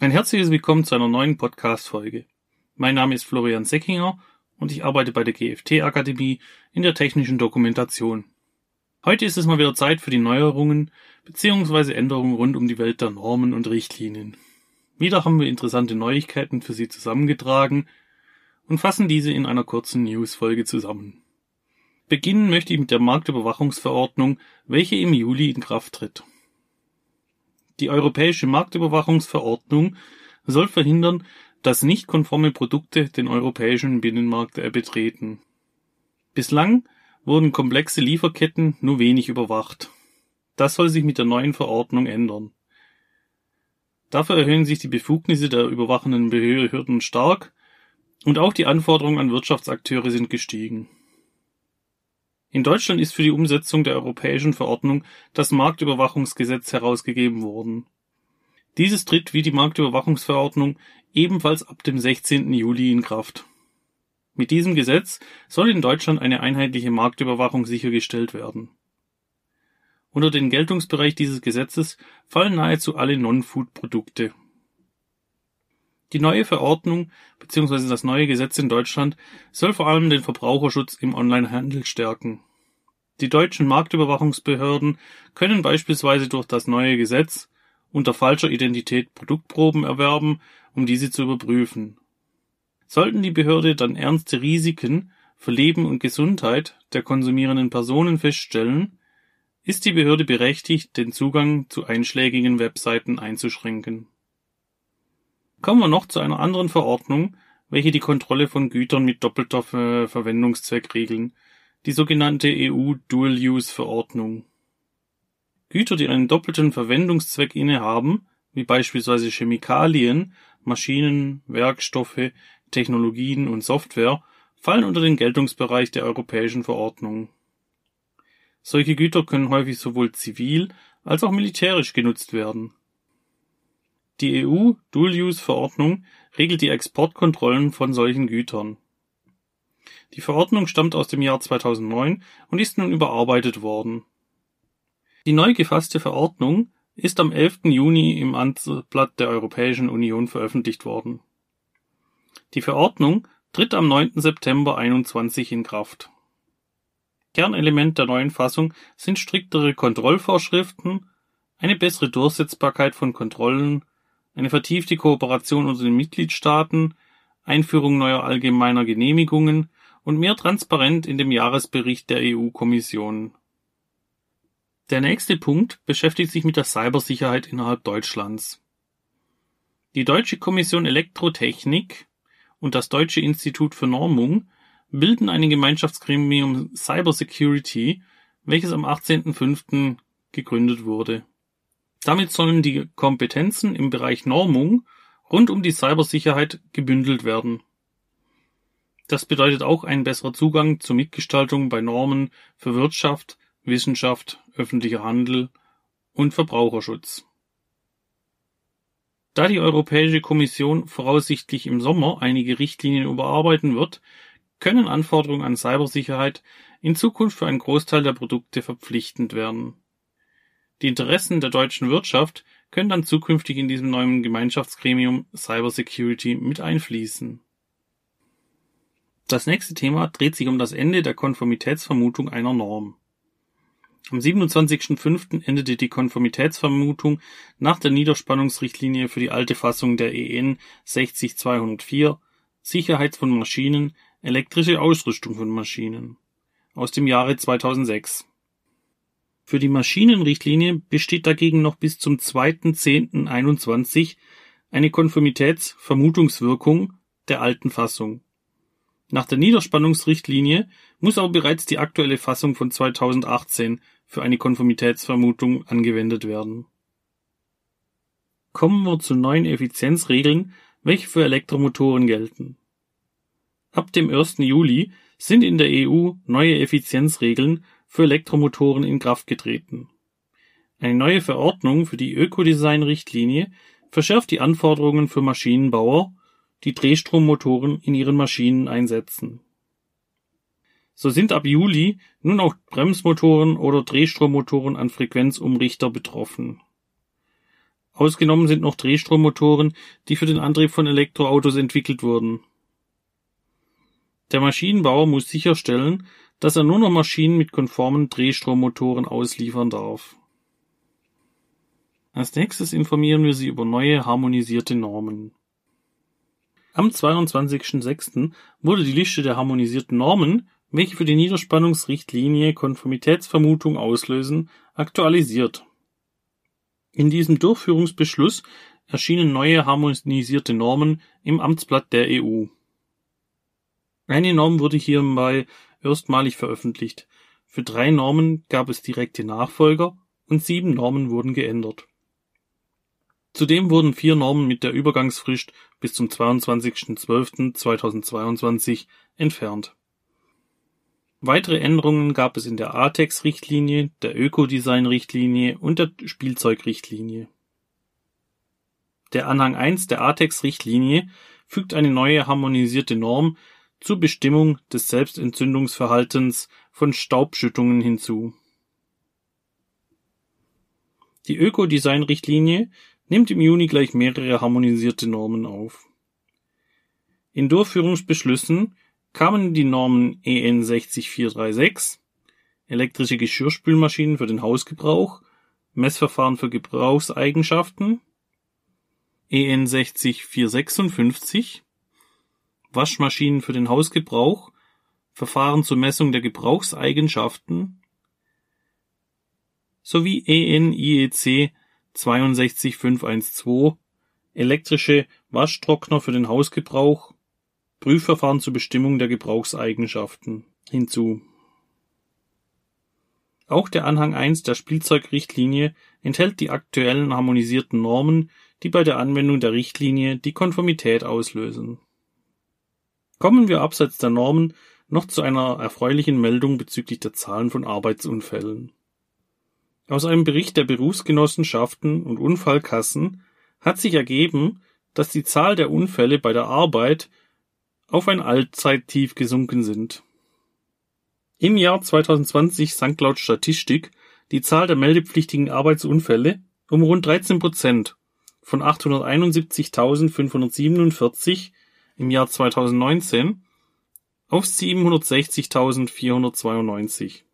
Ein herzliches Willkommen zu einer neuen Podcast-Folge. Mein Name ist Florian Seckinger und ich arbeite bei der GFT Akademie in der technischen Dokumentation. Heute ist es mal wieder Zeit für die Neuerungen bzw. Änderungen rund um die Welt der Normen und Richtlinien. Wieder haben wir interessante Neuigkeiten für Sie zusammengetragen und fassen diese in einer kurzen News-Folge zusammen. Beginnen möchte ich mit der Marktüberwachungsverordnung, welche im Juli in Kraft tritt. Die Europäische Marktüberwachungsverordnung soll verhindern, dass nicht konforme Produkte den europäischen Binnenmarkt betreten. Bislang wurden komplexe Lieferketten nur wenig überwacht. Das soll sich mit der neuen Verordnung ändern. Dafür erhöhen sich die Befugnisse der überwachenden Behörden stark und auch die Anforderungen an Wirtschaftsakteure sind gestiegen. In Deutschland ist für die Umsetzung der europäischen Verordnung das Marktüberwachungsgesetz herausgegeben worden. Dieses tritt wie die Marktüberwachungsverordnung ebenfalls ab dem 16. Juli in Kraft. Mit diesem Gesetz soll in Deutschland eine einheitliche Marktüberwachung sichergestellt werden. Unter den Geltungsbereich dieses Gesetzes fallen nahezu alle Non-Food-Produkte. Die neue Verordnung bzw. das neue Gesetz in Deutschland soll vor allem den Verbraucherschutz im Onlinehandel stärken. Die deutschen Marktüberwachungsbehörden können beispielsweise durch das neue Gesetz unter falscher Identität Produktproben erwerben, um diese zu überprüfen. Sollten die Behörde dann ernste Risiken für Leben und Gesundheit der konsumierenden Personen feststellen, ist die Behörde berechtigt, den Zugang zu einschlägigen Webseiten einzuschränken Kommen wir noch zu einer anderen Verordnung, welche die Kontrolle von Gütern mit doppelter Ver Verwendungszweck regeln, die sogenannte EU Dual-Use-Verordnung. Güter, die einen doppelten Verwendungszweck innehaben, wie beispielsweise Chemikalien, Maschinen, Werkstoffe, Technologien und Software, fallen unter den Geltungsbereich der europäischen Verordnung. Solche Güter können häufig sowohl zivil als auch militärisch genutzt werden die EU-Dual-Use-Verordnung regelt die Exportkontrollen von solchen Gütern. Die Verordnung stammt aus dem Jahr 2009 und ist nun überarbeitet worden. Die neu gefasste Verordnung ist am 11. Juni im Amtsblatt der Europäischen Union veröffentlicht worden. Die Verordnung tritt am 9. September 21 in Kraft. Kernelement der neuen Fassung sind striktere Kontrollvorschriften, eine bessere Durchsetzbarkeit von Kontrollen eine vertiefte Kooperation unter den Mitgliedstaaten, Einführung neuer allgemeiner Genehmigungen und mehr Transparenz in dem Jahresbericht der EU-Kommission. Der nächste Punkt beschäftigt sich mit der Cybersicherheit innerhalb Deutschlands. Die Deutsche Kommission Elektrotechnik und das Deutsche Institut für Normung bilden ein Gemeinschaftsgremium Cybersecurity, welches am 18.05. gegründet wurde damit sollen die Kompetenzen im Bereich Normung rund um die Cybersicherheit gebündelt werden. Das bedeutet auch ein besserer Zugang zur Mitgestaltung bei Normen für Wirtschaft, Wissenschaft, öffentlicher Handel und Verbraucherschutz. Da die Europäische Kommission voraussichtlich im Sommer einige Richtlinien überarbeiten wird, können Anforderungen an Cybersicherheit in Zukunft für einen Großteil der Produkte verpflichtend werden die Interessen der deutschen Wirtschaft können dann zukünftig in diesem neuen Gemeinschaftsgremium Cybersecurity mit einfließen. Das nächste Thema dreht sich um das Ende der Konformitätsvermutung einer Norm. Am 27.05. endete die Konformitätsvermutung nach der Niederspannungsrichtlinie für die alte Fassung der EN 60204 Sicherheit von Maschinen, elektrische Ausrüstung von Maschinen aus dem Jahre 2006. Für die Maschinenrichtlinie besteht dagegen noch bis zum 2.10.21 eine Konformitätsvermutungswirkung der alten Fassung. Nach der Niederspannungsrichtlinie muss aber bereits die aktuelle Fassung von 2018 für eine Konformitätsvermutung angewendet werden. Kommen wir zu neuen Effizienzregeln, welche für Elektromotoren gelten. Ab dem 1. Juli sind in der EU neue Effizienzregeln für Elektromotoren in Kraft getreten. Eine neue Verordnung für die Ökodesign-Richtlinie verschärft die Anforderungen für Maschinenbauer, die Drehstrommotoren in ihren Maschinen einsetzen. So sind ab Juli nun auch Bremsmotoren oder Drehstrommotoren an Frequenzumrichter betroffen. Ausgenommen sind noch Drehstrommotoren, die für den Antrieb von Elektroautos entwickelt wurden. Der Maschinenbauer muss sicherstellen, dass er nur noch Maschinen mit konformen Drehstrommotoren ausliefern darf. Als nächstes informieren wir Sie über neue harmonisierte Normen. Am 22.06. wurde die Liste der harmonisierten Normen, welche für die Niederspannungsrichtlinie Konformitätsvermutung auslösen, aktualisiert. In diesem Durchführungsbeschluss erschienen neue harmonisierte Normen im Amtsblatt der EU. Eine Norm wurde hierbei erstmalig veröffentlicht. Für drei Normen gab es direkte Nachfolger und sieben Normen wurden geändert. Zudem wurden vier Normen mit der Übergangsfrist bis zum 22.12.2022 entfernt. Weitere Änderungen gab es in der ATEX-Richtlinie, der Ökodesign-Richtlinie und der Spielzeugrichtlinie. Der Anhang 1 der ATEX-Richtlinie fügt eine neue harmonisierte Norm zur Bestimmung des Selbstentzündungsverhaltens von Staubschüttungen hinzu. Die Ökodesign-Richtlinie nimmt im Juni gleich mehrere harmonisierte Normen auf. In Durchführungsbeschlüssen kamen die Normen EN 60436 elektrische Geschirrspülmaschinen für den Hausgebrauch, Messverfahren für Gebrauchseigenschaften, EN 60456 Waschmaschinen für den Hausgebrauch, Verfahren zur Messung der Gebrauchseigenschaften sowie EN IEC 62512 elektrische Waschtrockner für den Hausgebrauch, Prüfverfahren zur Bestimmung der Gebrauchseigenschaften hinzu. Auch der Anhang 1 der Spielzeugrichtlinie enthält die aktuellen harmonisierten Normen, die bei der Anwendung der Richtlinie die Konformität auslösen. Kommen wir abseits der Normen noch zu einer erfreulichen Meldung bezüglich der Zahlen von Arbeitsunfällen. Aus einem Bericht der Berufsgenossenschaften und Unfallkassen hat sich ergeben, dass die Zahl der Unfälle bei der Arbeit auf ein Allzeittief gesunken sind. Im Jahr 2020 sank laut Statistik die Zahl der meldepflichtigen Arbeitsunfälle um rund 13 Prozent von 871.547 im Jahr 2019 auf 760.492.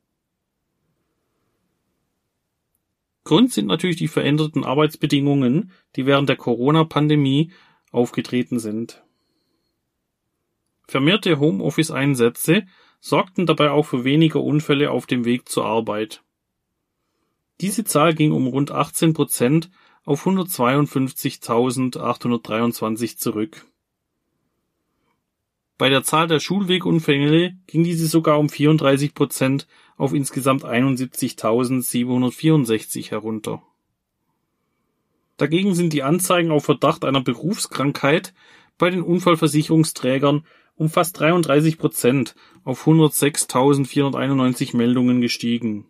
Grund sind natürlich die veränderten Arbeitsbedingungen, die während der Corona-Pandemie aufgetreten sind. Vermehrte Homeoffice-Einsätze sorgten dabei auch für weniger Unfälle auf dem Weg zur Arbeit. Diese Zahl ging um rund 18 Prozent auf 152.823 zurück. Bei der Zahl der Schulwegunfälle ging diese sogar um 34 Prozent auf insgesamt 71.764 herunter. Dagegen sind die Anzeigen auf Verdacht einer Berufskrankheit bei den Unfallversicherungsträgern um fast 33 Prozent auf 106.491 Meldungen gestiegen.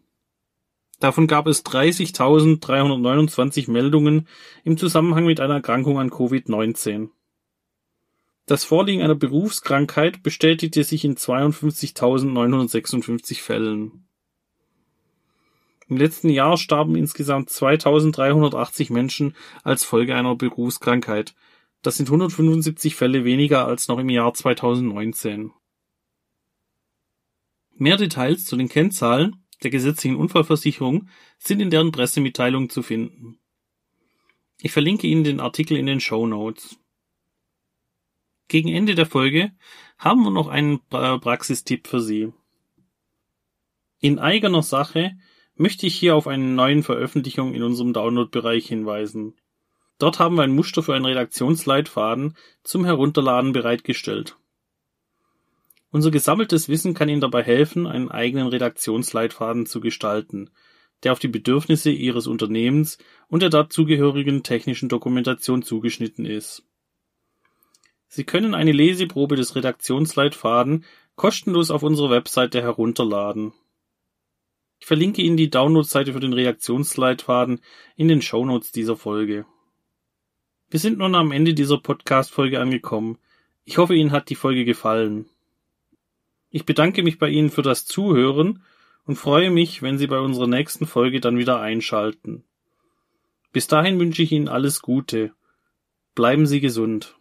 Davon gab es 30.329 Meldungen im Zusammenhang mit einer Erkrankung an Covid-19. Das Vorliegen einer Berufskrankheit bestätigte sich in 52.956 Fällen. Im letzten Jahr starben insgesamt 2.380 Menschen als Folge einer Berufskrankheit. Das sind 175 Fälle weniger als noch im Jahr 2019. Mehr Details zu den Kennzahlen der gesetzlichen Unfallversicherung sind in deren Pressemitteilung zu finden. Ich verlinke Ihnen den Artikel in den Show Notes. Gegen Ende der Folge haben wir noch einen Praxistipp für Sie. In eigener Sache möchte ich hier auf eine neuen Veröffentlichung in unserem Download-Bereich hinweisen. Dort haben wir ein Muster für einen Redaktionsleitfaden zum Herunterladen bereitgestellt. Unser gesammeltes Wissen kann Ihnen dabei helfen, einen eigenen Redaktionsleitfaden zu gestalten, der auf die Bedürfnisse Ihres Unternehmens und der dazugehörigen technischen Dokumentation zugeschnitten ist. Sie können eine Leseprobe des Redaktionsleitfaden kostenlos auf unserer Webseite herunterladen. Ich verlinke Ihnen die Downloadseite für den Redaktionsleitfaden in den Shownotes dieser Folge. Wir sind nun am Ende dieser Podcast-Folge angekommen. Ich hoffe, Ihnen hat die Folge gefallen. Ich bedanke mich bei Ihnen für das Zuhören und freue mich, wenn Sie bei unserer nächsten Folge dann wieder einschalten. Bis dahin wünsche ich Ihnen alles Gute. Bleiben Sie gesund.